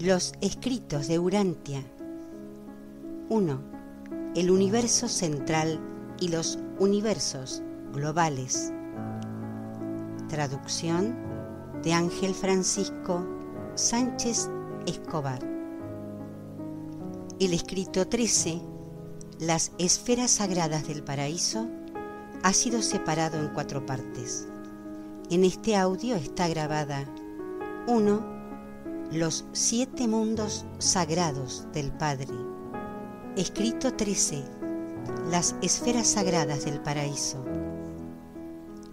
Los escritos de Urantia. 1. El universo central y los universos globales. Traducción de Ángel Francisco Sánchez Escobar. El escrito 13, Las esferas sagradas del paraíso, ha sido separado en cuatro partes. En este audio está grabada 1 los siete mundos sagrados del Padre. Escrito 13. Las esferas sagradas del paraíso.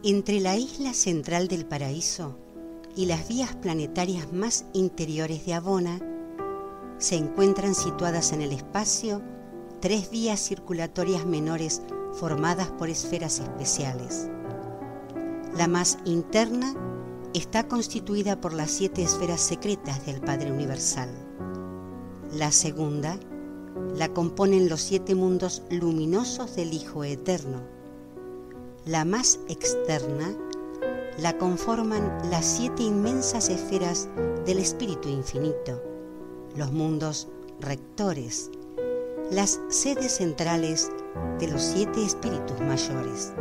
Entre la isla central del paraíso y las vías planetarias más interiores de Abona, se encuentran situadas en el espacio tres vías circulatorias menores formadas por esferas especiales. La más interna está constituida por las siete esferas secretas del Padre Universal. La segunda la componen los siete mundos luminosos del Hijo Eterno. La más externa la conforman las siete inmensas esferas del Espíritu Infinito, los mundos rectores, las sedes centrales de los siete espíritus mayores.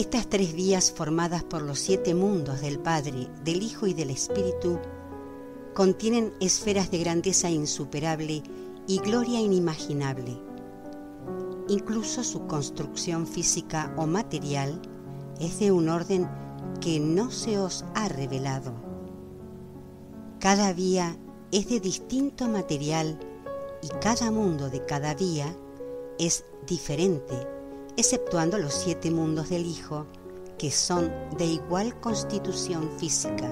Estas tres vías formadas por los siete mundos del Padre, del Hijo y del Espíritu contienen esferas de grandeza insuperable y gloria inimaginable. Incluso su construcción física o material es de un orden que no se os ha revelado. Cada vía es de distinto material y cada mundo de cada vía es diferente exceptuando los siete mundos del Hijo, que son de igual constitución física.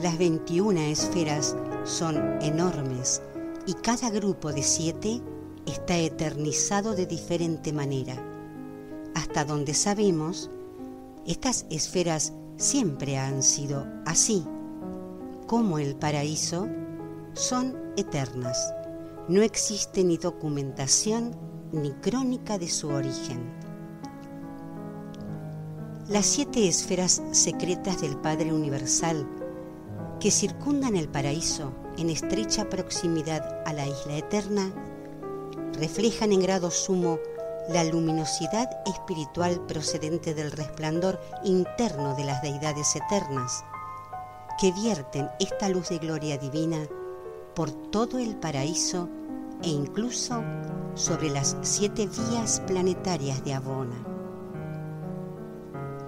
Las 21 esferas son enormes y cada grupo de siete está eternizado de diferente manera. Hasta donde sabemos, estas esferas siempre han sido así, como el paraíso, son eternas. No existe ni documentación ni crónica de su origen. Las siete esferas secretas del Padre Universal que circundan el paraíso en estrecha proximidad a la isla eterna reflejan en grado sumo la luminosidad espiritual procedente del resplandor interno de las deidades eternas, que vierten esta luz de gloria divina por todo el paraíso e incluso sobre las siete vías planetarias de Abona.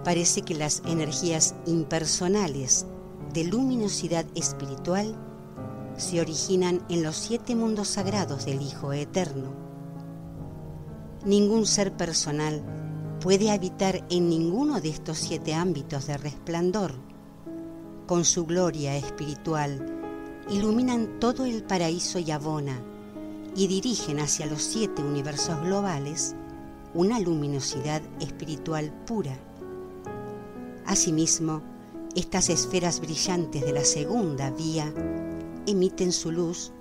Parece que las energías impersonales de luminosidad espiritual se originan en los siete mundos sagrados del Hijo Eterno. Ningún ser personal puede habitar en ninguno de estos siete ámbitos de resplandor. Con su gloria espiritual iluminan todo el paraíso y abona y dirigen hacia los siete universos globales una luminosidad espiritual pura. Asimismo, estas esferas brillantes de la segunda vía emiten su luz,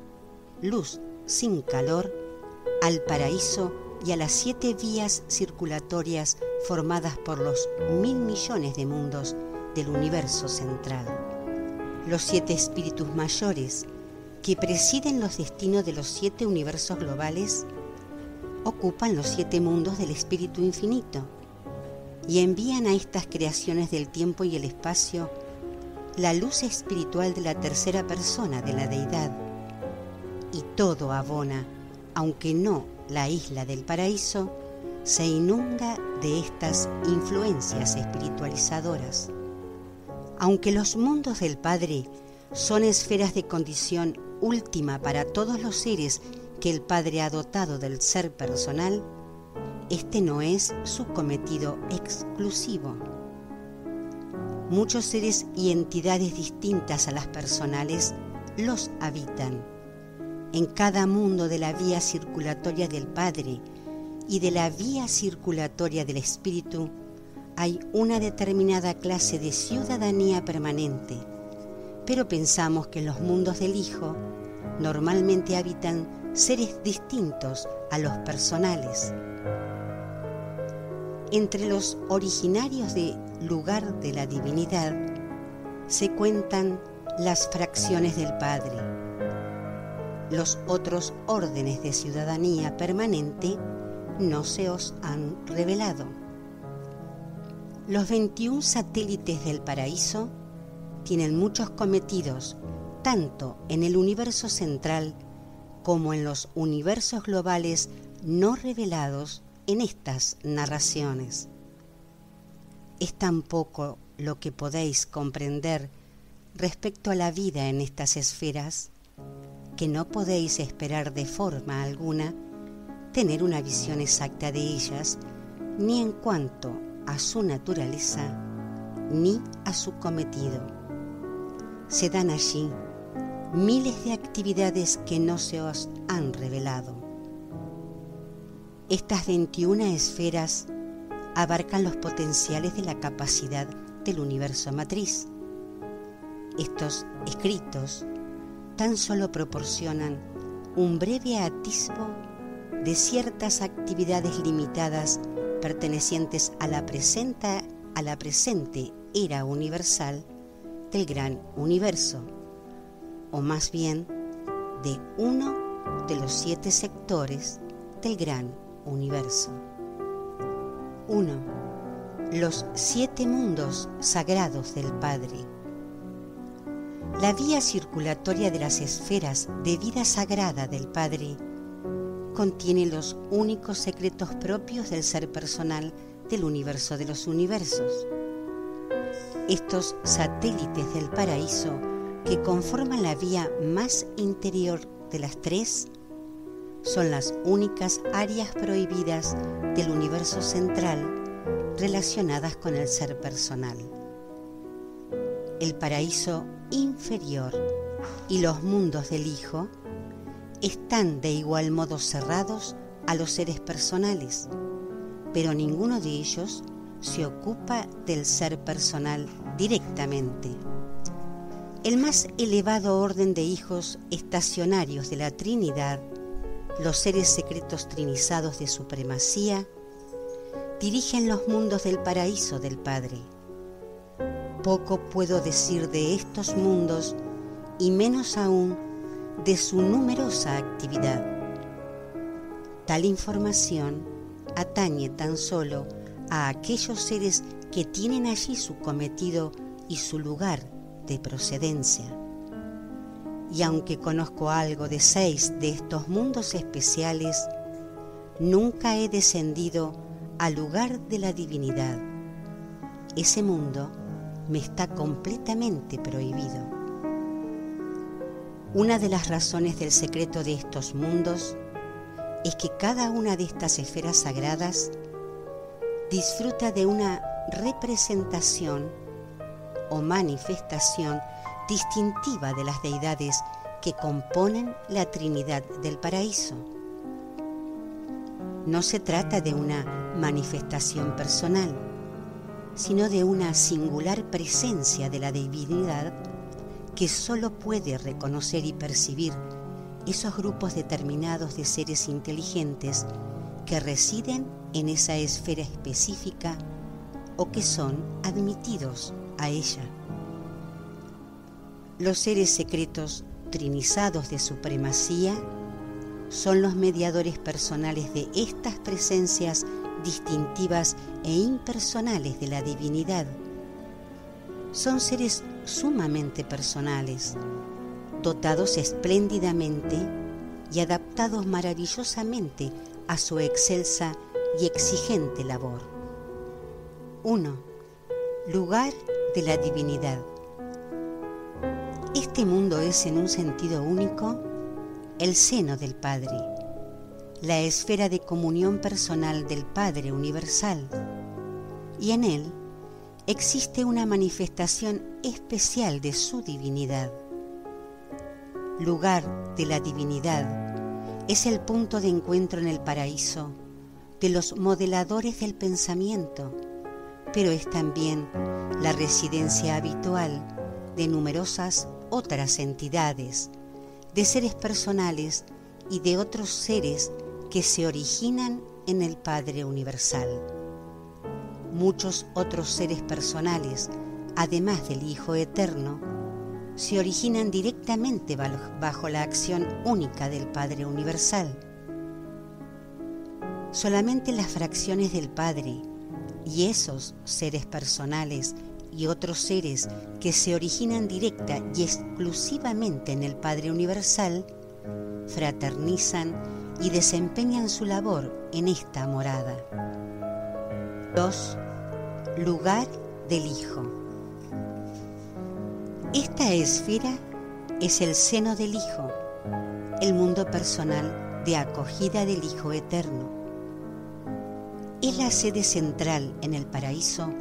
luz sin calor, al paraíso y a las siete vías circulatorias formadas por los mil millones de mundos del universo central. Los siete espíritus mayores que presiden los destinos de los siete universos globales, ocupan los siete mundos del Espíritu Infinito y envían a estas creaciones del tiempo y el espacio la luz espiritual de la tercera persona de la deidad. Y todo abona, aunque no la isla del paraíso, se inunda de estas influencias espiritualizadoras. Aunque los mundos del Padre son esferas de condición última para todos los seres que el Padre ha dotado del ser personal, este no es su cometido exclusivo. Muchos seres y entidades distintas a las personales los habitan. En cada mundo de la vía circulatoria del Padre y de la vía circulatoria del Espíritu hay una determinada clase de ciudadanía permanente pero pensamos que en los mundos del Hijo normalmente habitan seres distintos a los personales. Entre los originarios de lugar de la divinidad se cuentan las fracciones del Padre. Los otros órdenes de ciudadanía permanente no se os han revelado. Los 21 satélites del paraíso tienen muchos cometidos tanto en el universo central como en los universos globales no revelados en estas narraciones. Es tan poco lo que podéis comprender respecto a la vida en estas esferas que no podéis esperar de forma alguna tener una visión exacta de ellas ni en cuanto a su naturaleza ni a su cometido. Se dan allí miles de actividades que no se os han revelado. Estas 21 esferas abarcan los potenciales de la capacidad del universo matriz. Estos escritos tan solo proporcionan un breve atisbo de ciertas actividades limitadas pertenecientes a la, a la presente era universal del gran universo, o más bien de uno de los siete sectores del gran universo. 1. Los siete mundos sagrados del Padre. La vía circulatoria de las esferas de vida sagrada del Padre contiene los únicos secretos propios del ser personal del universo de los universos. Estos satélites del paraíso que conforman la vía más interior de las tres son las únicas áreas prohibidas del universo central relacionadas con el ser personal. El paraíso inferior y los mundos del Hijo están de igual modo cerrados a los seres personales, pero ninguno de ellos se ocupa del ser personal directamente. El más elevado orden de hijos estacionarios de la Trinidad los seres secretos trinizados de supremacía, dirigen los mundos del paraíso del Padre. Poco puedo decir de estos mundos y menos aún de su numerosa actividad. Tal información atañe tan solo a aquellos seres que tienen allí su cometido y su lugar de procedencia y aunque conozco algo de seis de estos mundos especiales, nunca he descendido al lugar de la divinidad. Ese mundo me está completamente prohibido. Una de las razones del secreto de estos mundos es que cada una de estas esferas sagradas disfruta de una representación o manifestación distintiva de las deidades que componen la Trinidad del Paraíso. No se trata de una manifestación personal, sino de una singular presencia de la divinidad que sólo puede reconocer y percibir esos grupos determinados de seres inteligentes que residen en esa esfera específica o que son admitidos a ella. Los seres secretos trinizados de supremacía son los mediadores personales de estas presencias distintivas e impersonales de la divinidad. Son seres sumamente personales, dotados espléndidamente y adaptados maravillosamente a su excelsa y exigente labor. 1. Lugar de la divinidad. Este mundo es en un sentido único el seno del Padre, la esfera de comunión personal del Padre Universal, y en él existe una manifestación especial de su divinidad. Lugar de la divinidad es el punto de encuentro en el paraíso de los modeladores del pensamiento, pero es también la residencia habitual de numerosas otras entidades, de seres personales y de otros seres que se originan en el Padre Universal. Muchos otros seres personales, además del Hijo Eterno, se originan directamente bajo la acción única del Padre Universal. Solamente las fracciones del Padre y esos seres personales y otros seres que se originan directa y exclusivamente en el Padre Universal, fraternizan y desempeñan su labor en esta morada. 2. Lugar del Hijo. Esta esfera es el seno del Hijo, el mundo personal de acogida del Hijo Eterno. Es la sede central en el paraíso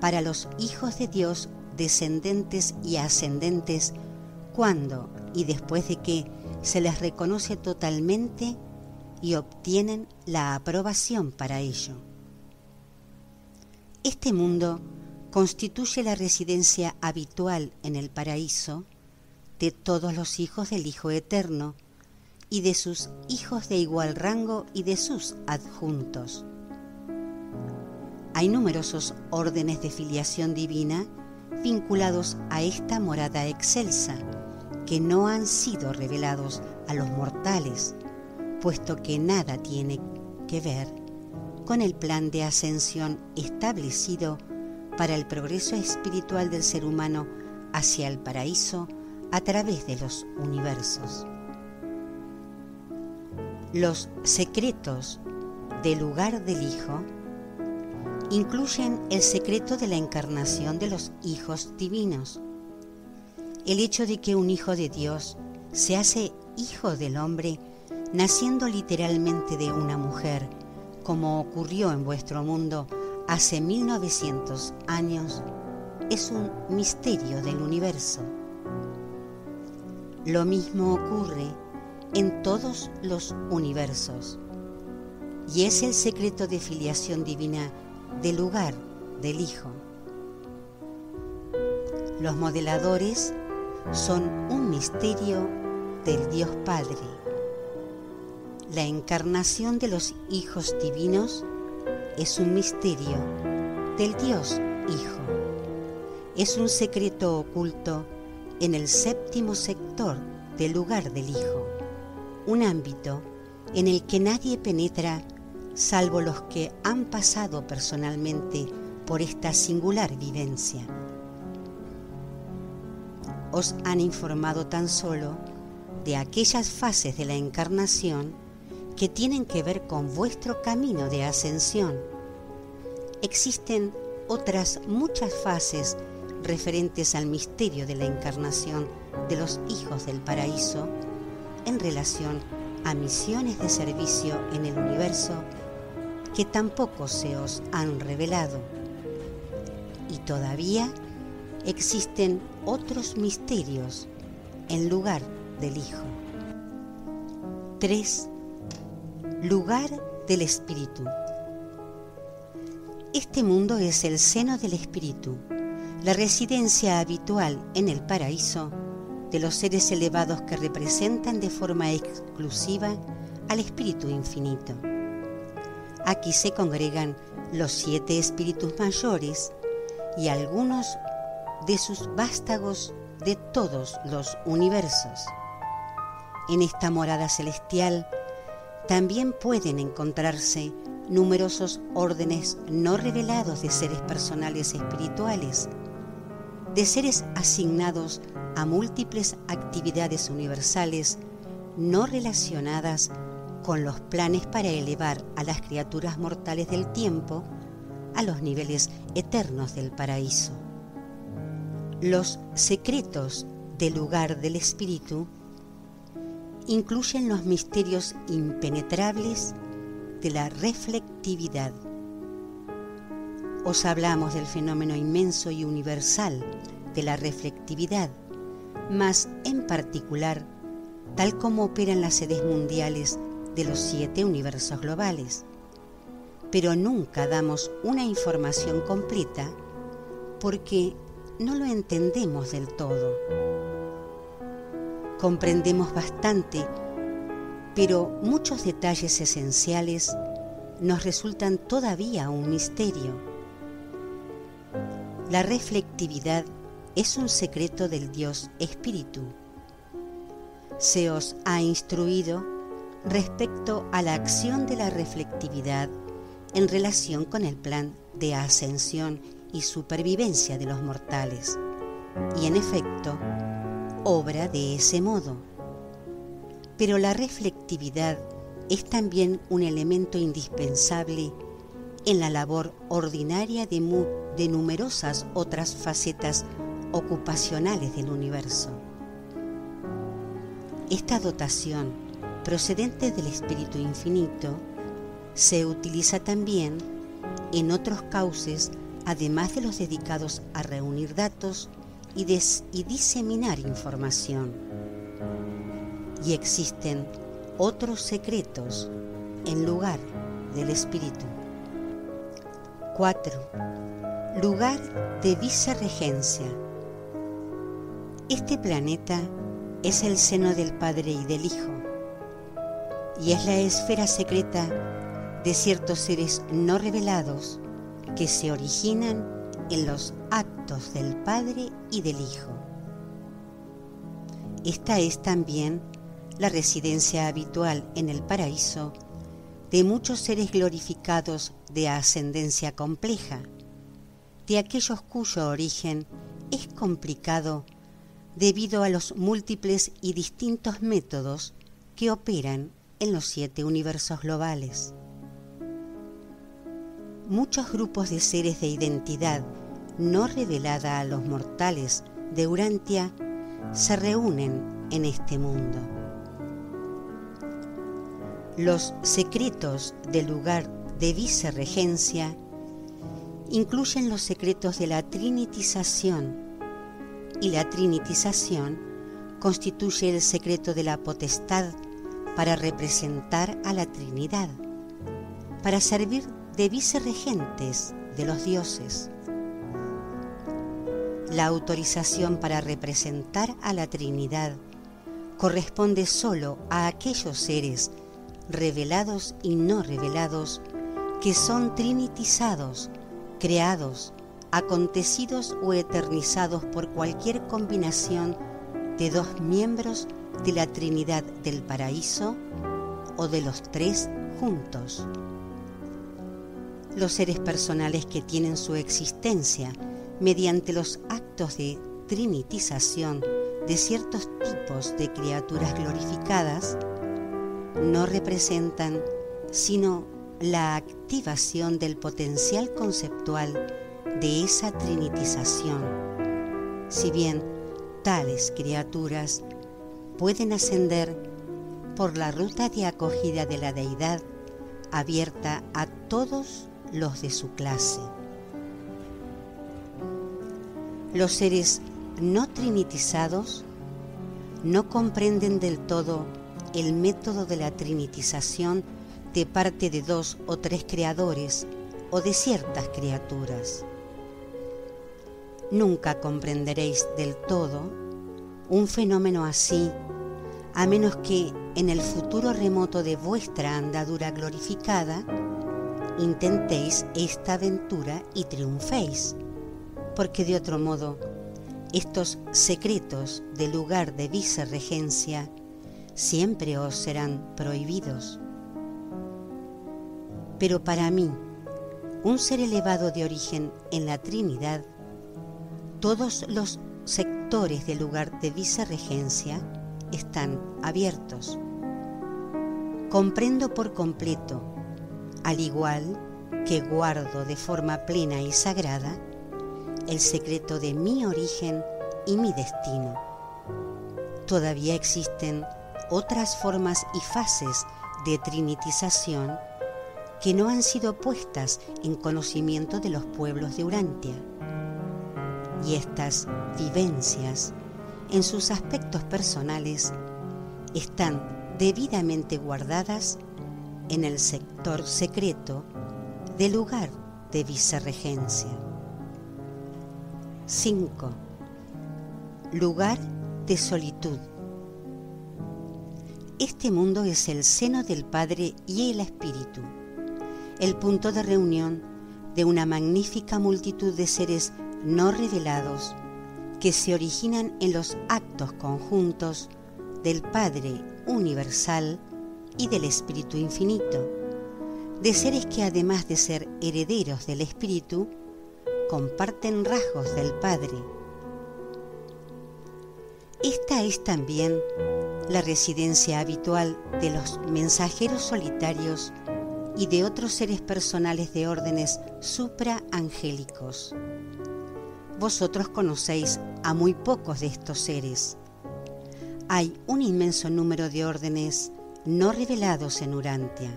para los hijos de Dios descendentes y ascendentes cuando y después de que se les reconoce totalmente y obtienen la aprobación para ello. Este mundo constituye la residencia habitual en el paraíso de todos los hijos del Hijo Eterno y de sus hijos de igual rango y de sus adjuntos. Hay numerosos órdenes de filiación divina vinculados a esta morada excelsa, que no han sido revelados a los mortales, puesto que nada tiene que ver con el plan de ascensión establecido para el progreso espiritual del ser humano hacia el paraíso a través de los universos. Los secretos del lugar del Hijo incluyen el secreto de la encarnación de los hijos divinos, el hecho de que un hijo de Dios se hace hijo del hombre naciendo literalmente de una mujer, como ocurrió en vuestro mundo hace 1900 años, es un misterio del universo. Lo mismo ocurre en todos los universos y es el secreto de filiación divina del lugar del Hijo. Los modeladores son un misterio del Dios Padre. La encarnación de los hijos divinos es un misterio del Dios Hijo. Es un secreto oculto en el séptimo sector del lugar del Hijo, un ámbito en el que nadie penetra salvo los que han pasado personalmente por esta singular vivencia. Os han informado tan solo de aquellas fases de la encarnación que tienen que ver con vuestro camino de ascensión. Existen otras muchas fases referentes al misterio de la encarnación de los hijos del paraíso en relación a misiones de servicio en el universo que tampoco se os han revelado. Y todavía existen otros misterios en lugar del Hijo. 3. Lugar del Espíritu. Este mundo es el seno del Espíritu, la residencia habitual en el paraíso de los seres elevados que representan de forma exclusiva al Espíritu Infinito. Aquí se congregan los siete espíritus mayores y algunos de sus vástagos de todos los universos. En esta morada celestial también pueden encontrarse numerosos órdenes no revelados de seres personales espirituales, de seres asignados a múltiples actividades universales no relacionadas con los planes para elevar a las criaturas mortales del tiempo a los niveles eternos del paraíso. Los secretos del lugar del espíritu incluyen los misterios impenetrables de la reflectividad. Os hablamos del fenómeno inmenso y universal de la reflectividad, más en particular, tal como operan las sedes mundiales de los siete universos globales, pero nunca damos una información completa porque no lo entendemos del todo. Comprendemos bastante, pero muchos detalles esenciales nos resultan todavía un misterio. La reflectividad es un secreto del Dios Espíritu. Se os ha instruido respecto a la acción de la reflectividad en relación con el plan de ascensión y supervivencia de los mortales, y en efecto, obra de ese modo. Pero la reflectividad es también un elemento indispensable en la labor ordinaria de, de numerosas otras facetas ocupacionales del universo. Esta dotación, procedente del Espíritu Infinito, se utiliza también en otros cauces, además de los dedicados a reunir datos y, diseminar información. Y existen otros secretos en lugar del Espíritu. 4. Lugar de vicerregencia. Este planeta es el seno del Padre y del Hijo, y es la esfera secreta de ciertos seres no revelados que se originan en los actos del Padre y del Hijo. Esta es también la residencia habitual en el paraíso de muchos seres glorificados de ascendencia compleja, de aquellos cuyo origen es complicado debido a los múltiples y distintos métodos que operan en los siete universos globales. Muchos grupos de seres de identidad no revelada a los mortales de Urantia se reúnen en este mundo. Los secretos del lugar de vicerregencia incluyen los secretos de la trinitización y la trinitización constituye el secreto de la potestad para representar a la Trinidad, para servir de vicerregentes de los dioses. La autorización para representar a la Trinidad corresponde sólo a aquellos seres revelados y no revelados, que son trinitizados, creados, acontecidos o eternizados por cualquier combinación de dos miembros de la Trinidad del Paraíso o de los tres juntos. Los seres personales que tienen su existencia mediante los actos de trinitización de ciertos tipos de criaturas glorificadas no representan sino la activación del potencial conceptual de esa trinitización. Si bien tales criaturas pueden ascender por la ruta de acogida de la deidad abierta a todos los de su clase. Los seres no trinitizados no comprenden del todo el método de la trinitización de parte de dos o tres creadores o de ciertas criaturas. Nunca comprenderéis del todo un fenómeno así, a menos que en el futuro remoto de vuestra andadura glorificada intentéis esta aventura y triunféis, porque de otro modo estos secretos del lugar de vicerregencia siempre os serán prohibidos. Pero para mí, un ser elevado de origen en la Trinidad, todos los sectores del lugar de vicerregencia están abiertos. Comprendo por completo, al igual que guardo de forma plena y sagrada, el secreto de mi origen y mi destino. Todavía existen otras formas y fases de trinitización que no han sido puestas en conocimiento de los pueblos de Urantia. Y estas vivencias, en sus aspectos personales, están debidamente guardadas en el sector secreto del lugar de vicerregencia. 5. Lugar de solitud. Este mundo es el seno del Padre y el Espíritu, el punto de reunión de una magnífica multitud de seres no revelados que se originan en los actos conjuntos del Padre Universal y del Espíritu Infinito, de seres que además de ser herederos del Espíritu, comparten rasgos del Padre. Esta es también la residencia habitual de los mensajeros solitarios y de otros seres personales de órdenes supraangélicos. Vosotros conocéis a muy pocos de estos seres. Hay un inmenso número de órdenes no revelados en Urantia.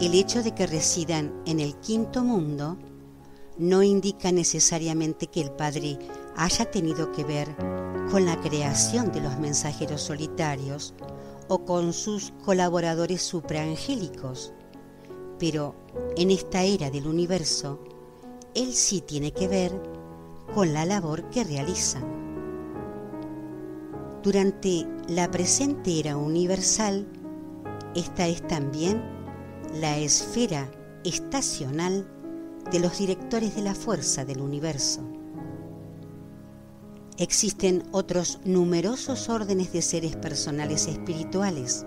El hecho de que residan en el quinto mundo no indica necesariamente que el Padre haya tenido que ver con la creación de los mensajeros solitarios o con sus colaboradores supraangélicos, pero en esta era del universo, él sí tiene que ver con la labor que realizan. Durante la presente era universal, esta es también la esfera estacional de los directores de la fuerza del universo. Existen otros numerosos órdenes de seres personales espirituales,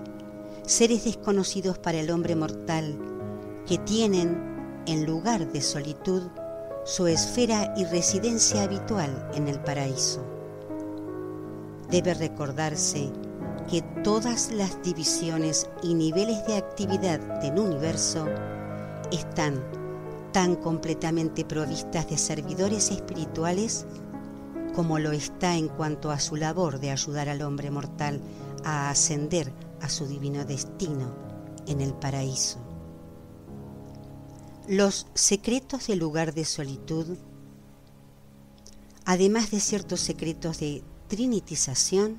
seres desconocidos para el hombre mortal, que tienen, en lugar de solitud, su esfera y residencia habitual en el paraíso. Debe recordarse que todas las divisiones y niveles de actividad del universo están tan completamente provistas de servidores espirituales como lo está en cuanto a su labor de ayudar al hombre mortal a ascender a su divino destino en el paraíso. Los secretos del lugar de solitud, además de ciertos secretos de trinitización,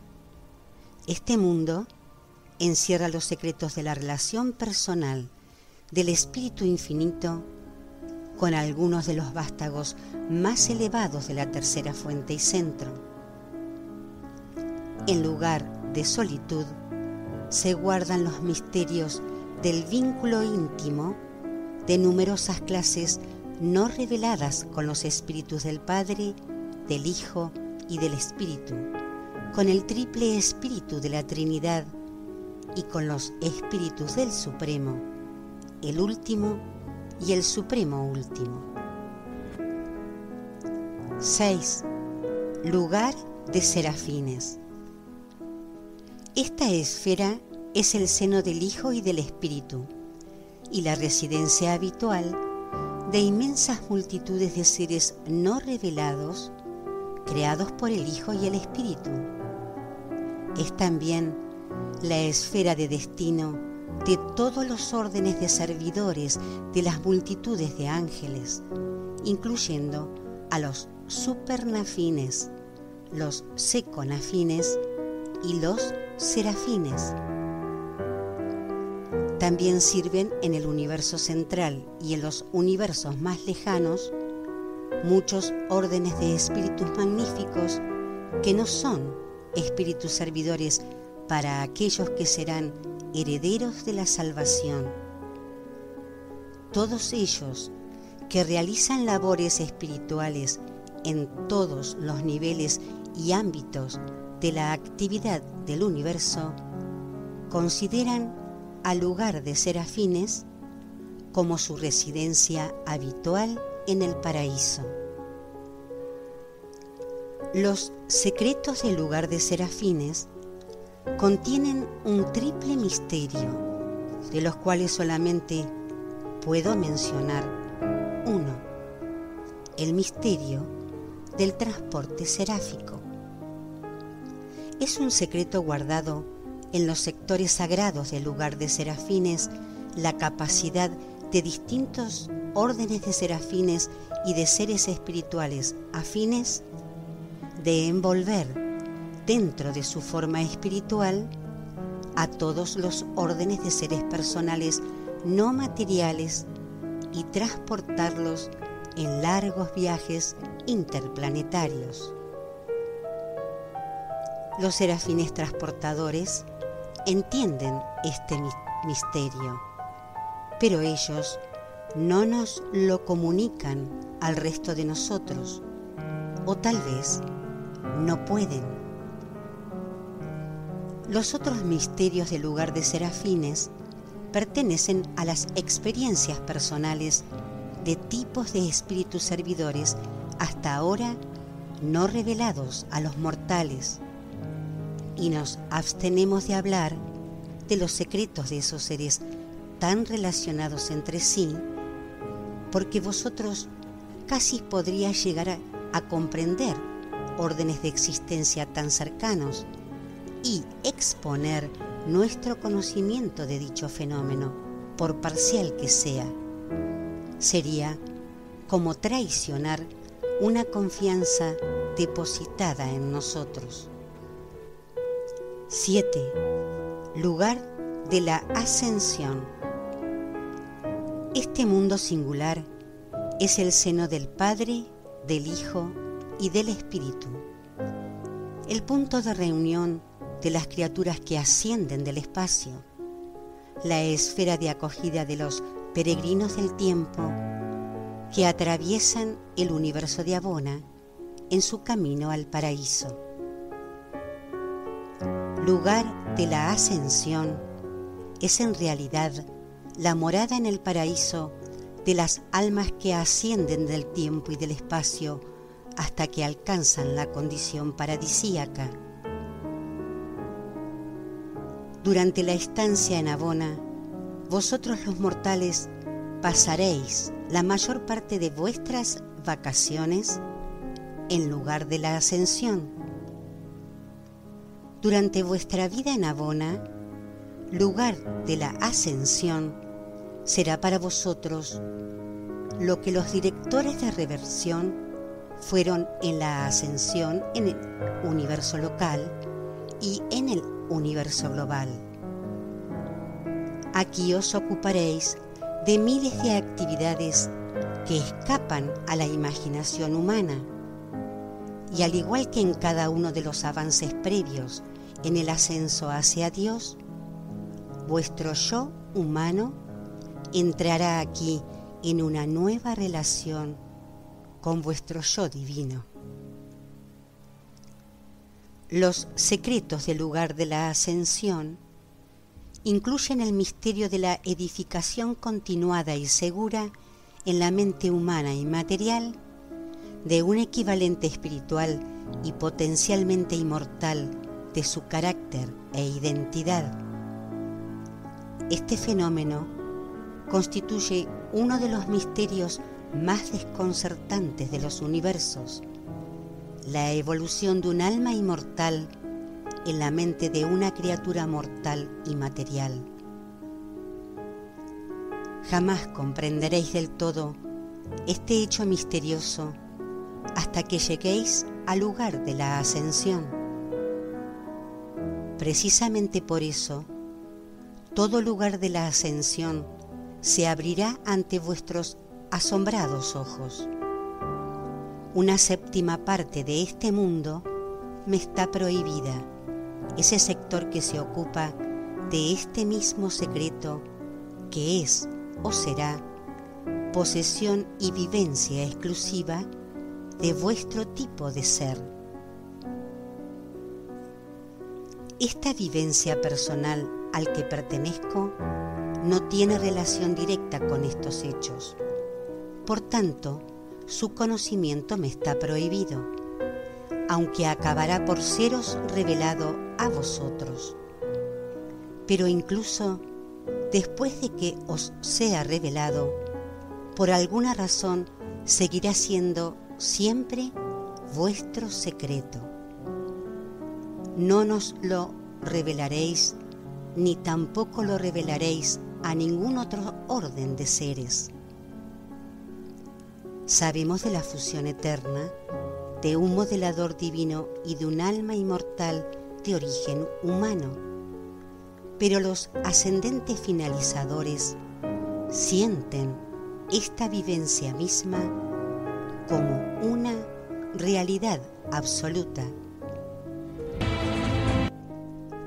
este mundo encierra los secretos de la relación personal del Espíritu Infinito con algunos de los vástagos más elevados de la tercera fuente y centro. En lugar de solitud, se guardan los misterios del vínculo íntimo de numerosas clases no reveladas con los espíritus del Padre, del Hijo y del Espíritu, con el triple espíritu de la Trinidad y con los espíritus del Supremo, el último y el Supremo último. 6. Lugar de serafines. Esta esfera es el seno del Hijo y del Espíritu y la residencia habitual de inmensas multitudes de seres no revelados creados por el Hijo y el Espíritu. Es también la esfera de destino de todos los órdenes de servidores de las multitudes de ángeles, incluyendo a los supernafines, los seconafines y los serafines también sirven en el universo central y en los universos más lejanos muchos órdenes de espíritus magníficos que no son espíritus servidores para aquellos que serán herederos de la salvación. Todos ellos que realizan labores espirituales en todos los niveles y ámbitos de la actividad del universo, consideran al lugar de serafines como su residencia habitual en el paraíso. Los secretos del lugar de serafines contienen un triple misterio, de los cuales solamente puedo mencionar uno, el misterio del transporte seráfico. Es un secreto guardado en los sectores sagrados del lugar de serafines la capacidad de distintos órdenes de serafines y de seres espirituales afines de envolver dentro de su forma espiritual a todos los órdenes de seres personales no materiales y transportarlos en largos viajes interplanetarios. Los serafines transportadores entienden este misterio, pero ellos no nos lo comunican al resto de nosotros, o tal vez no pueden. Los otros misterios del lugar de serafines pertenecen a las experiencias personales de tipos de espíritus servidores hasta ahora no revelados a los mortales y nos abstenemos de hablar de los secretos de esos seres tan relacionados entre sí, porque vosotros casi podríais llegar a, a comprender órdenes de existencia tan cercanos y exponer nuestro conocimiento de dicho fenómeno, por parcial que sea. Sería como traicionar una confianza depositada en nosotros. 7. Lugar de la ascensión. Este mundo singular es el seno del Padre, del Hijo y del Espíritu, el punto de reunión de las criaturas que ascienden del espacio, la esfera de acogida de los peregrinos del tiempo que atraviesan el universo de Abona en su camino al paraíso lugar de la ascensión, es en realidad la morada en el paraíso de las almas que ascienden del tiempo y del espacio hasta que alcanzan la condición paradisíaca. Durante la estancia en Abona, vosotros los mortales pasaréis la mayor parte de vuestras vacaciones en lugar de la ascensión durante vuestra vida en Abona, lugar de la ascensión, será para vosotros lo que los directores de reversión fueron en la ascensión en el universo local y en el universo global. Aquí os ocuparéis de miles de actividades que escapan a la imaginación humana y al igual que en cada uno de los avances previos en el ascenso hacia Dios, vuestro yo humano entrará aquí en una nueva relación con vuestro yo divino. Los secretos del lugar de la ascensión incluyen el misterio de la edificación continuada y segura en la mente humana y material de un equivalente espiritual y potencialmente inmortal de su carácter e identidad. Este fenómeno constituye uno de los misterios más desconcertantes de los universos, la evolución de un alma inmortal en la mente de una criatura mortal y material. Jamás comprenderéis del todo este hecho misterioso hasta que lleguéis al lugar de la ascensión. Precisamente por eso, todo lugar de la ascensión se abrirá ante vuestros asombrados ojos. Una séptima parte de este mundo me está prohibida, ese sector que se ocupa de este mismo secreto que es o será posesión y vivencia exclusiva de vuestro tipo de ser. Esta vivencia personal al que pertenezco no tiene relación directa con estos hechos. Por tanto, su conocimiento me está prohibido, aunque acabará por seros revelado a vosotros. Pero incluso después de que os sea revelado, por alguna razón seguirá siendo siempre vuestro secreto no nos lo revelaréis, ni tampoco lo revelaréis a ningún otro orden de seres. Sabemos de la fusión eterna, de un modelador divino y de un alma inmortal de origen humano, pero los ascendentes finalizadores sienten esta vivencia misma como una realidad absoluta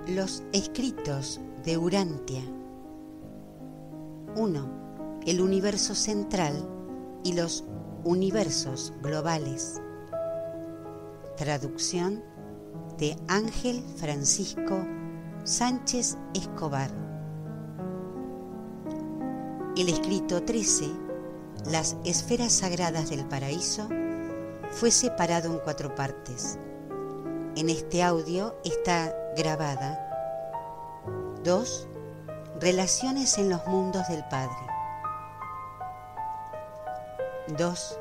los escritos de Urantia. 1. El universo central y los universos globales. Traducción de Ángel Francisco Sánchez Escobar. El escrito 13, Las esferas sagradas del paraíso, fue separado en cuatro partes. En este audio está grabada 2. Relaciones en los mundos del Padre. 2.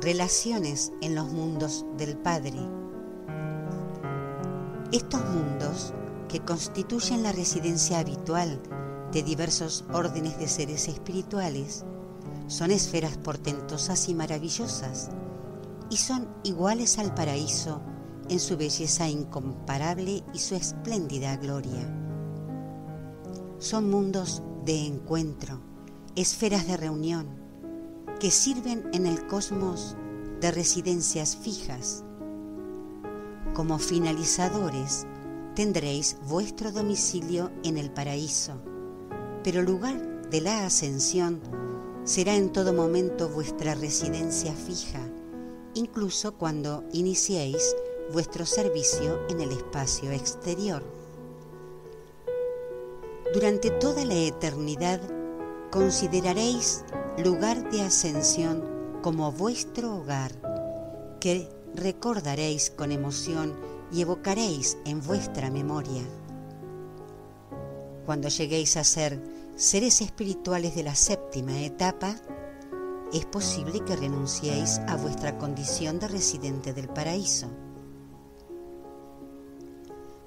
Relaciones en los mundos del Padre. Estos mundos, que constituyen la residencia habitual de diversos órdenes de seres espirituales, son esferas portentosas y maravillosas, y son iguales al paraíso en su belleza incomparable y su espléndida gloria. Son mundos de encuentro, esferas de reunión, que sirven en el cosmos de residencias fijas. Como finalizadores, tendréis vuestro domicilio en el paraíso, pero lugar de la ascensión será en todo momento vuestra residencia fija, incluso cuando iniciéis vuestro servicio en el espacio exterior. Durante toda la eternidad consideraréis lugar de ascensión como vuestro hogar, que recordaréis con emoción y evocaréis en vuestra memoria. Cuando lleguéis a ser seres espirituales de la séptima etapa, es posible que renunciéis a vuestra condición de residente del paraíso.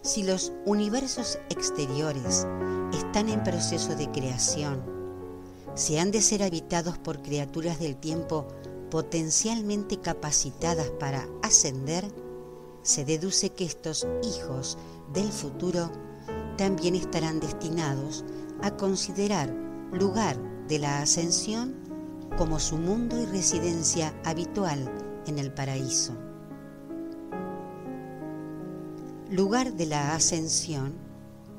Si los universos exteriores están en proceso de creación, si han de ser habitados por criaturas del tiempo potencialmente capacitadas para ascender, se deduce que estos hijos del futuro también estarán destinados a considerar lugar de la ascensión como su mundo y residencia habitual en el paraíso lugar de la ascensión,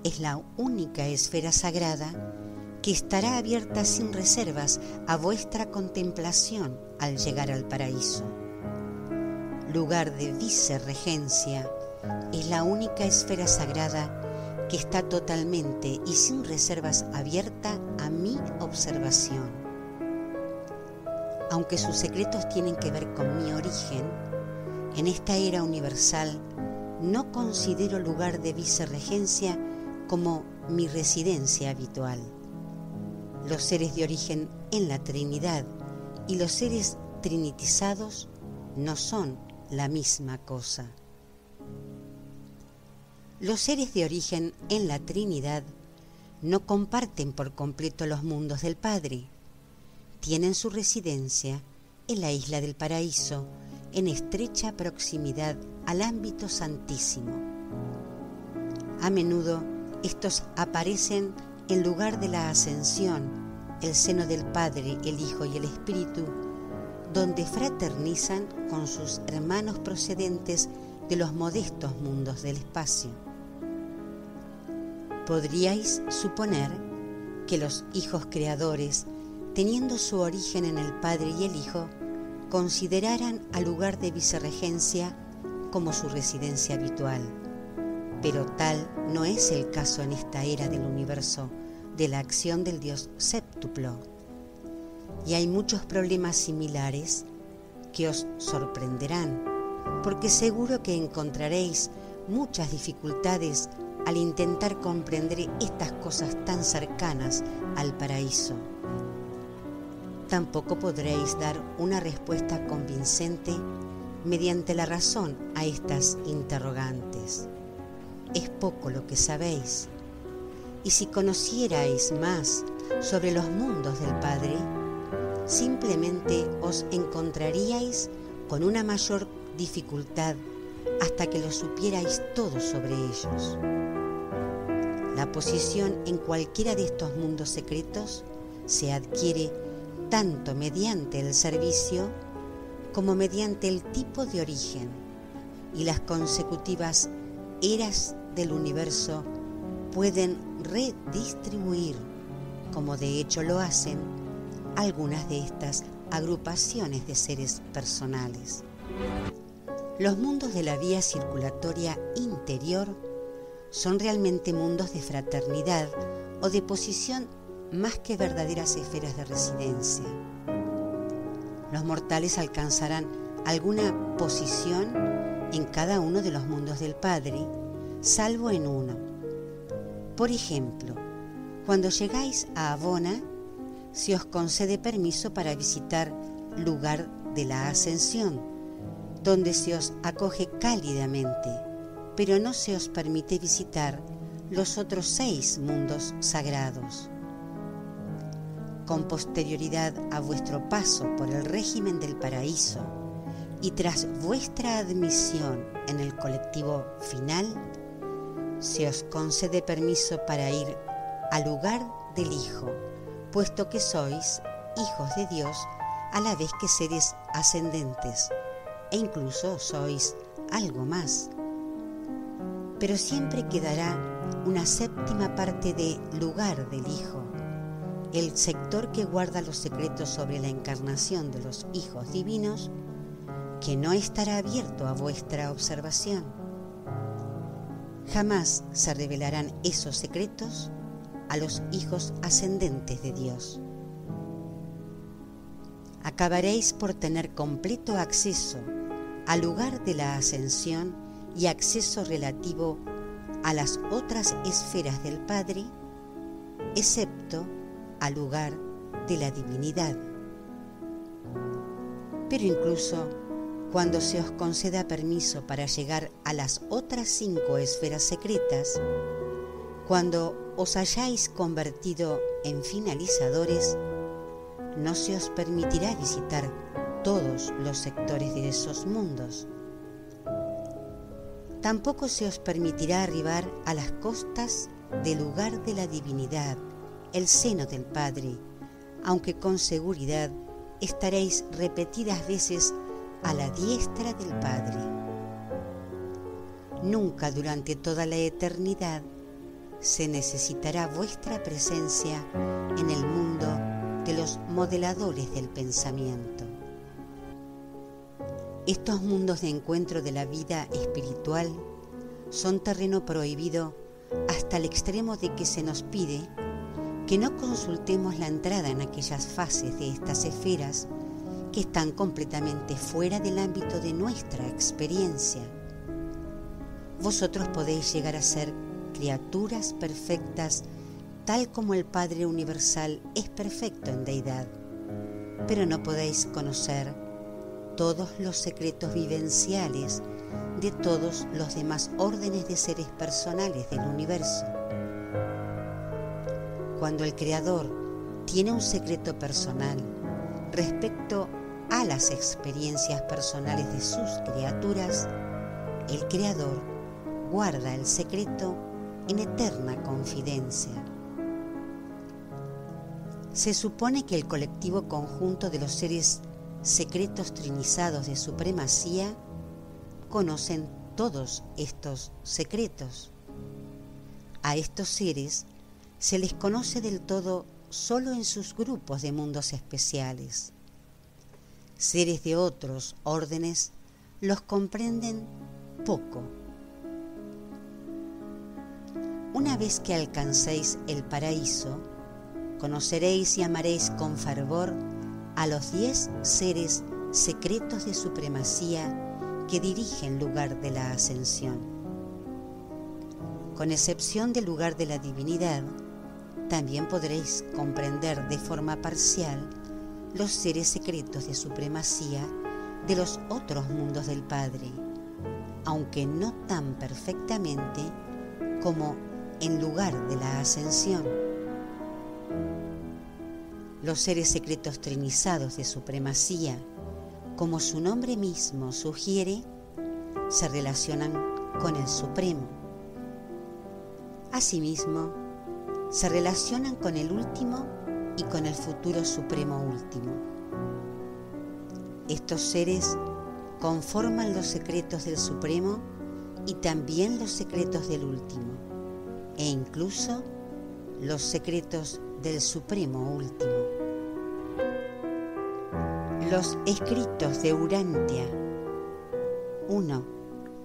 es la única esfera sagrada que estará abierta sin reservas a vuestra contemplación al llegar al paraíso. Lugar de vicerregencia es la única esfera sagrada que está totalmente y sin reservas abierta a mi observación. Aunque sus secretos tienen que ver con mi origen, en esta era universal no considero lugar de vicerregencia como mi residencia habitual. Los seres de origen en la Trinidad y los seres trinitizados no son la misma cosa. Los seres de origen en la Trinidad no comparten por completo los mundos del Padre. Tienen su residencia en la isla del paraíso, en estrecha proximidad al ámbito santísimo. A menudo estos aparecen en lugar de la ascensión, el seno del Padre, el Hijo y el Espíritu, donde fraternizan con sus hermanos procedentes de los modestos mundos del espacio. Podríais suponer que los hijos creadores, teniendo su origen en el Padre y el Hijo, consideraran al lugar de vicerregencia como su residencia habitual. Pero tal no es el caso en esta era del universo de la acción del Dios séptuplo. Y hay muchos problemas similares que os sorprenderán, porque seguro que encontraréis muchas dificultades al intentar comprender estas cosas tan cercanas al paraíso tampoco podréis dar una respuesta convincente mediante la razón a estas interrogantes. Es poco lo que sabéis. Y si conocierais más sobre los mundos del Padre, simplemente os encontraríais con una mayor dificultad hasta que lo supierais todo sobre ellos. La posición en cualquiera de estos mundos secretos se adquiere tanto mediante el servicio como mediante el tipo de origen y las consecutivas eras del universo pueden redistribuir, como de hecho lo hacen, algunas de estas agrupaciones de seres personales. Los mundos de la vía circulatoria interior son realmente mundos de fraternidad o de posición más que verdaderas esferas de residencia. Los mortales alcanzarán alguna posición en cada uno de los mundos del Padre, salvo en uno. Por ejemplo, cuando llegáis a Abona, se os concede permiso para visitar lugar de la ascensión, donde se os acoge cálidamente, pero no se os permite visitar los otros seis mundos sagrados. Con posterioridad a vuestro paso por el régimen del paraíso y tras vuestra admisión en el colectivo final, se os concede permiso para ir al lugar del Hijo, puesto que sois hijos de Dios a la vez que seres ascendentes e incluso sois algo más. Pero siempre quedará una séptima parte de lugar del Hijo, el sector que guarda los secretos sobre la encarnación de los hijos divinos, que no estará abierto a vuestra observación. Jamás se revelarán esos secretos a los hijos ascendentes de Dios. Acabaréis por tener completo acceso al lugar de la ascensión y acceso relativo a las otras esferas del Padre, excepto al lugar de la divinidad. Pero incluso cuando se os conceda permiso para llegar a las otras cinco esferas secretas, cuando os hayáis convertido en finalizadores, no se os permitirá visitar todos los sectores de esos mundos. Tampoco se os permitirá arribar a las costas del lugar de la divinidad, el seno del Padre, aunque con seguridad estaréis repetidas veces a la diestra del Padre. Nunca durante toda la eternidad se necesitará vuestra presencia en el mundo de los modeladores del pensamiento. Estos mundos de encuentro de la vida espiritual son terreno prohibido hasta el extremo de que se nos pide que no consultemos la entrada en aquellas fases de estas esferas que están completamente fuera del ámbito de nuestra experiencia. Vosotros podéis llegar a ser criaturas perfectas tal como el Padre Universal es perfecto en deidad, pero no podéis conocer todos los secretos vivenciales de todos los demás órdenes de seres personales del universo. Cuando el Creador tiene un secreto personal respecto a las experiencias personales de sus criaturas, el Creador guarda el secreto en eterna confidencia. Se supone que el colectivo conjunto de los seres secretos trinizados de supremacía conocen todos estos secretos. A estos seres se les conoce del todo solo en sus grupos de mundos especiales. Seres de otros órdenes los comprenden poco una vez que alcancéis el paraíso, conoceréis y amaréis con fervor a los diez seres secretos de supremacía que dirigen lugar de la ascensión. Con excepción del lugar de la divinidad, también podréis comprender de forma parcial los seres secretos de supremacía de los otros mundos del Padre, aunque no tan perfectamente como en lugar de la ascensión. Los seres secretos trinizados de supremacía, como su nombre mismo sugiere, se relacionan con el Supremo. Asimismo, se relacionan con el último y con el futuro Supremo último. Estos seres conforman los secretos del Supremo y también los secretos del último e incluso los secretos del Supremo Último. Los escritos de Urantia, 1.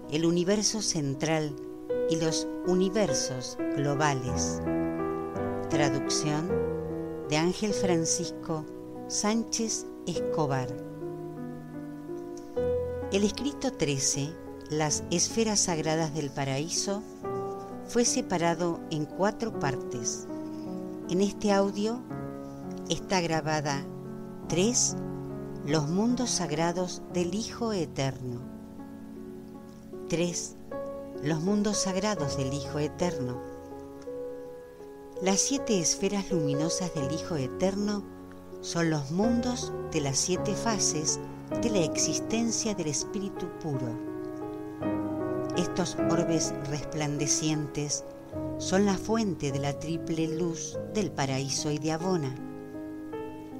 El universo central y los universos globales. Traducción de Ángel Francisco Sánchez Escobar. El escrito 13, las esferas sagradas del paraíso, fue separado en cuatro partes. En este audio está grabada 3. Los mundos sagrados del Hijo Eterno. 3. Los mundos sagrados del Hijo Eterno. Las siete esferas luminosas del Hijo Eterno son los mundos de las siete fases de la existencia del Espíritu puro. Estos orbes resplandecientes son la fuente de la triple luz del paraíso y de Abona.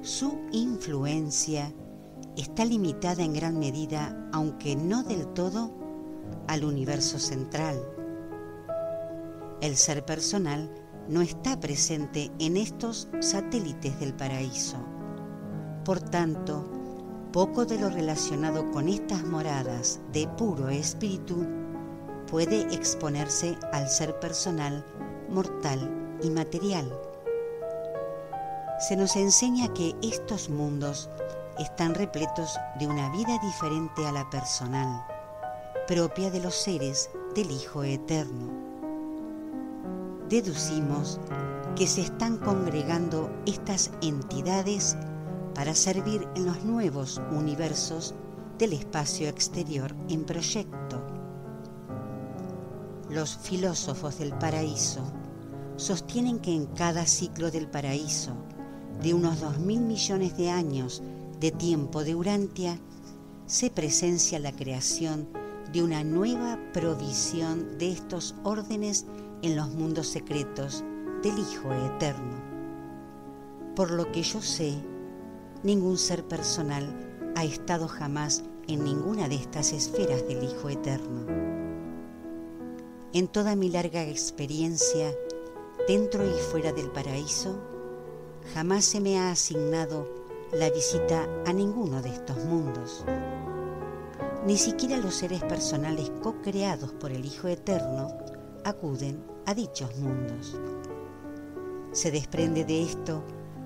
Su influencia está limitada en gran medida, aunque no del todo, al universo central. El ser personal no está presente en estos satélites del paraíso. Por tanto, poco de lo relacionado con estas moradas de puro espíritu puede exponerse al ser personal, mortal y material. Se nos enseña que estos mundos están repletos de una vida diferente a la personal, propia de los seres del Hijo Eterno deducimos que se están congregando estas entidades para servir en los nuevos universos del espacio exterior en proyecto. Los filósofos del paraíso sostienen que en cada ciclo del paraíso, de unos dos mil millones de años de tiempo de Urantia, se presencia la creación de una nueva provisión de estos órdenes en los mundos secretos del Hijo Eterno. Por lo que yo sé, ningún ser personal ha estado jamás en ninguna de estas esferas del Hijo Eterno. En toda mi larga experiencia, dentro y fuera del paraíso, jamás se me ha asignado la visita a ninguno de estos mundos. Ni siquiera los seres personales co-creados por el Hijo Eterno acuden a dichos mundos. Se desprende de esto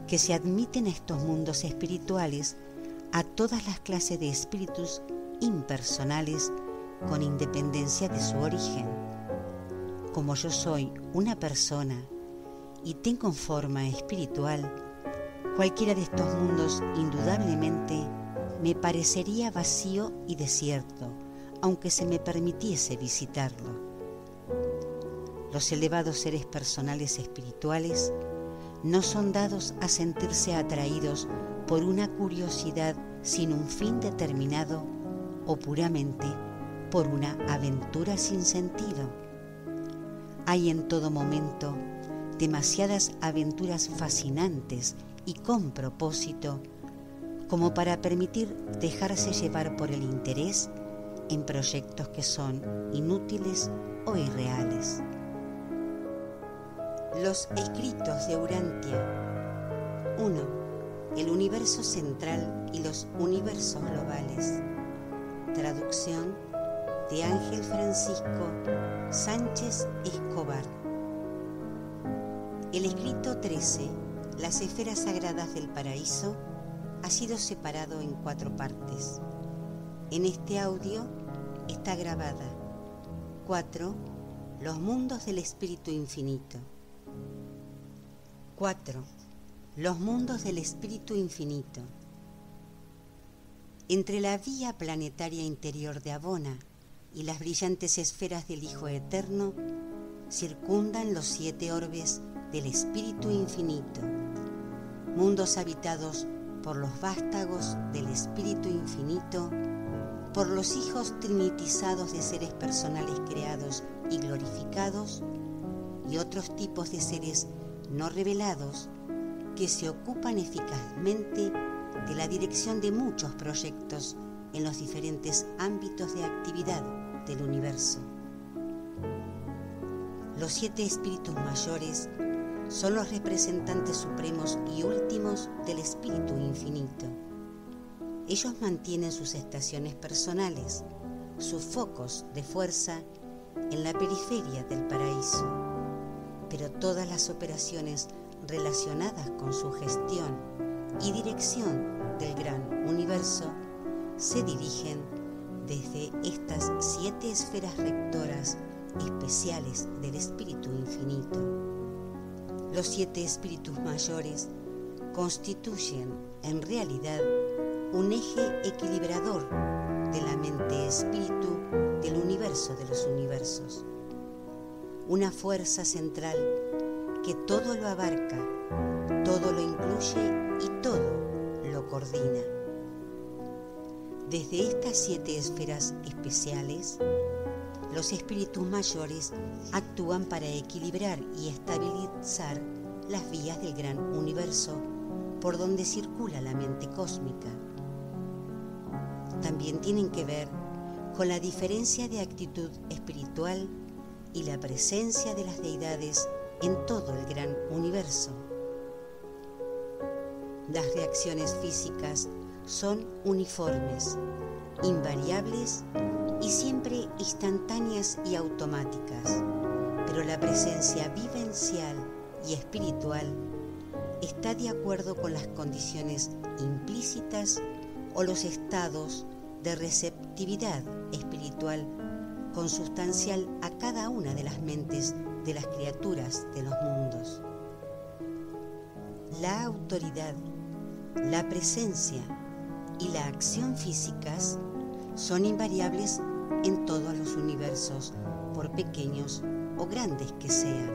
que se admiten estos mundos espirituales a todas las clases de espíritus impersonales con independencia de su origen. Como yo soy una persona y tengo forma espiritual, cualquiera de estos mundos indudablemente me parecería vacío y desierto, aunque se me permitiese visitarlo. Los elevados seres personales espirituales no son dados a sentirse atraídos por una curiosidad sin un fin determinado o puramente por una aventura sin sentido. Hay en todo momento demasiadas aventuras fascinantes y con propósito como para permitir dejarse llevar por el interés en proyectos que son inútiles o irreales. Los escritos de Urantia 1. El universo central y los universos globales. Traducción de Ángel Francisco Sánchez Escobar. El escrito 13, las esferas sagradas del paraíso, ha sido separado en cuatro partes. En este audio está grabada 4. Los mundos del espíritu infinito. 4. Los mundos del espíritu infinito. Entre la vía planetaria interior de Abona y las brillantes esferas del Hijo Eterno circundan los siete orbes del espíritu infinito, mundos habitados por los vástagos del espíritu infinito, por los hijos trinitizados de seres personales creados y glorificados, y otros tipos de seres no revelados que se ocupan eficazmente de la dirección de muchos proyectos en los diferentes ámbitos de actividad del universo. Los siete espíritus mayores son los representantes supremos y últimos del espíritu infinito. Ellos mantienen sus estaciones personales, sus focos de fuerza en la periferia del paraíso, pero todas las operaciones relacionadas con su gestión y dirección del gran universo se dirigen desde estas siete esferas rectoras especiales del Espíritu Infinito. Los siete espíritus mayores constituyen en realidad un eje equilibrador de la mente-espíritu del universo de los universos, una fuerza central que todo lo abarca, todo lo incluye y todo lo coordina. Desde estas siete esferas especiales, los espíritus mayores actúan para equilibrar y estabilizar las vías del gran universo por donde circula la mente cósmica. También tienen que ver con la diferencia de actitud espiritual y la presencia de las deidades en todo el gran universo. Las reacciones físicas son uniformes, invariables y siempre instantáneas y automáticas, pero la presencia vivencial y espiritual está de acuerdo con las condiciones implícitas o los estados de receptividad espiritual consustancial a cada una de las mentes de las criaturas de los mundos. La autoridad, la presencia y la acción físicas son invariables en todos los universos, por pequeños o grandes que sean.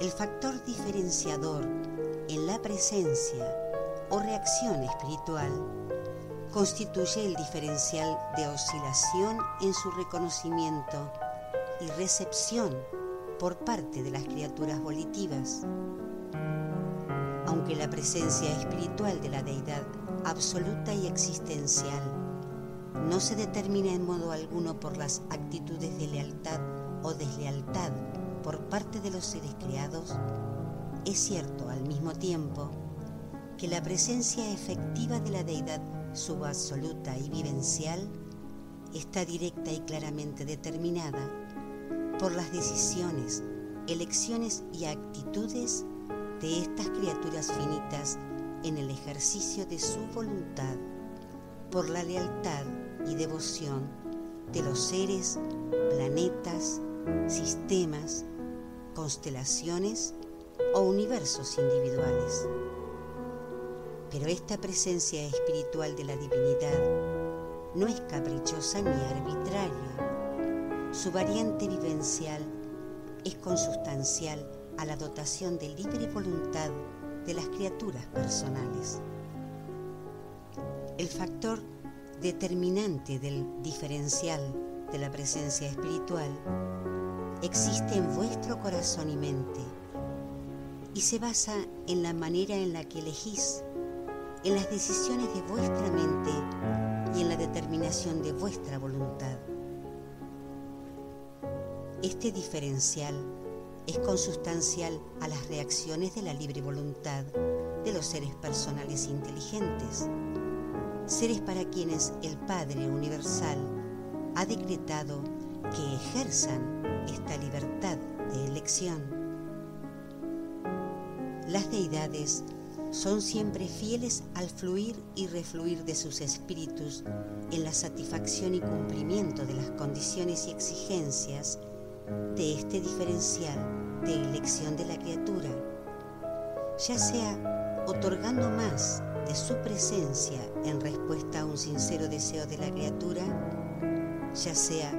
El factor diferenciador en la presencia o reacción espiritual constituye el diferencial de oscilación en su reconocimiento y recepción por parte de las criaturas volitivas. Aunque la presencia espiritual de la deidad absoluta y existencial no se determina en modo alguno por las actitudes de lealtad o deslealtad por parte de los seres creados, es cierto al mismo tiempo que la presencia efectiva de la deidad subabsoluta y vivencial está directa y claramente determinada por las decisiones, elecciones y actitudes de estas criaturas finitas en el ejercicio de su voluntad, por la lealtad y devoción de los seres, planetas, sistemas, constelaciones o universos individuales. Pero esta presencia espiritual de la divinidad no es caprichosa ni arbitraria. Su variante vivencial es consustancial a la dotación de libre voluntad de las criaturas personales. El factor determinante del diferencial de la presencia espiritual existe en vuestro corazón y mente y se basa en la manera en la que elegís, en las decisiones de vuestra mente y en la determinación de vuestra voluntad. Este diferencial es consustancial a las reacciones de la libre voluntad de los seres personales inteligentes, seres para quienes el Padre Universal ha decretado que ejerzan esta libertad de elección. Las deidades son siempre fieles al fluir y refluir de sus espíritus en la satisfacción y cumplimiento de las condiciones y exigencias de este diferencial de elección de la criatura, ya sea otorgando más de su presencia en respuesta a un sincero deseo de la criatura, ya sea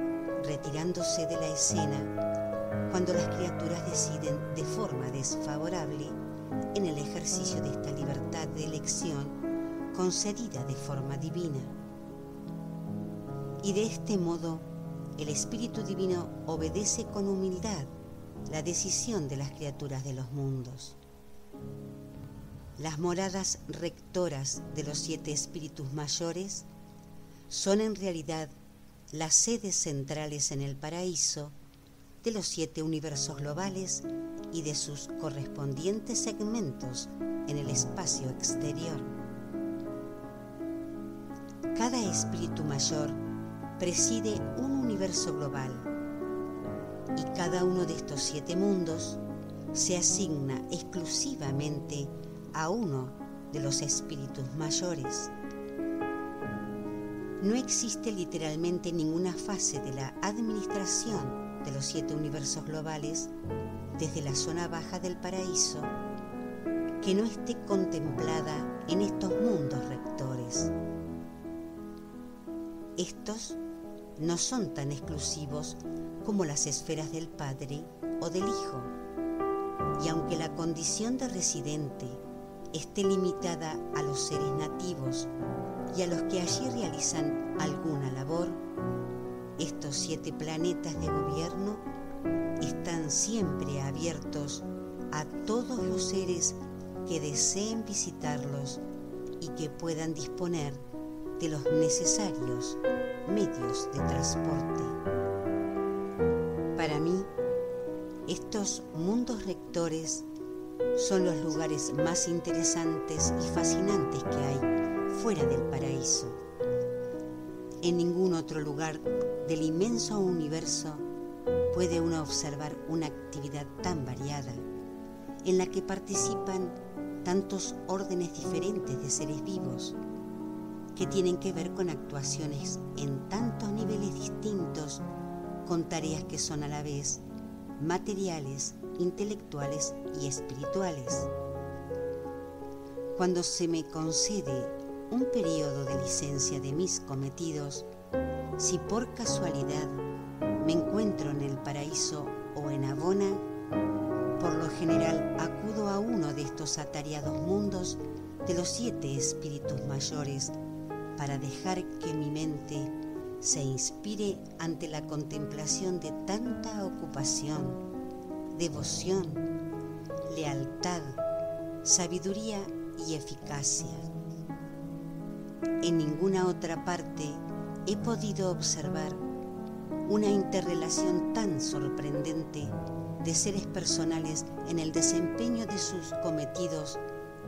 retirándose de la escena cuando las criaturas deciden de forma desfavorable en el ejercicio de esta libertad de elección concedida de forma divina. Y de este modo, el Espíritu Divino obedece con humildad la decisión de las criaturas de los mundos. Las moradas rectoras de los siete espíritus mayores son en realidad las sedes centrales en el paraíso de los siete universos globales y de sus correspondientes segmentos en el espacio exterior. Cada espíritu mayor preside un universo global y cada uno de estos siete mundos se asigna exclusivamente a uno de los espíritus mayores. No existe literalmente ninguna fase de la administración de los siete universos globales desde la zona baja del paraíso que no esté contemplada en estos mundos rectores. Estos no son tan exclusivos como las esferas del Padre o del Hijo, y aunque la condición de residente esté limitada a los seres nativos y a los que allí realizan alguna labor, estos siete planetas de gobierno están siempre abiertos a todos los seres que deseen visitarlos y que puedan disponer de los necesarios medios de transporte. Para mí, estos mundos rectores son los lugares más interesantes y fascinantes que hay fuera del paraíso. En ningún otro lugar del inmenso universo puede uno observar una actividad tan variada en la que participan tantos órdenes diferentes de seres vivos que tienen que ver con actuaciones en tantos niveles distintos con tareas que son a la vez materiales, intelectuales y espirituales. Cuando se me concede un periodo de licencia de mis cometidos, si por casualidad me encuentro en el paraíso o en Abona, por lo general acudo a uno de estos atareados mundos de los siete espíritus mayores para dejar que mi mente se inspire ante la contemplación de tanta ocupación, devoción, lealtad, sabiduría y eficacia. En ninguna otra parte he podido observar una interrelación tan sorprendente de seres personales en el desempeño de sus cometidos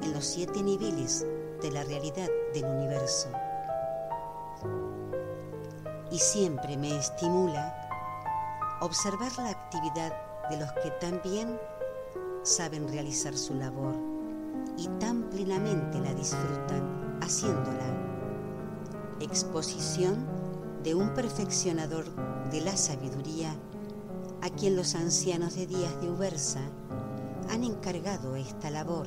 en los siete niveles de la realidad del universo. Y siempre me estimula observar la actividad de los que también saben realizar su labor y tan plenamente la disfrutan haciéndola. Exposición de un perfeccionador de la sabiduría a quien los ancianos de Díaz de Ubersa han encargado esta labor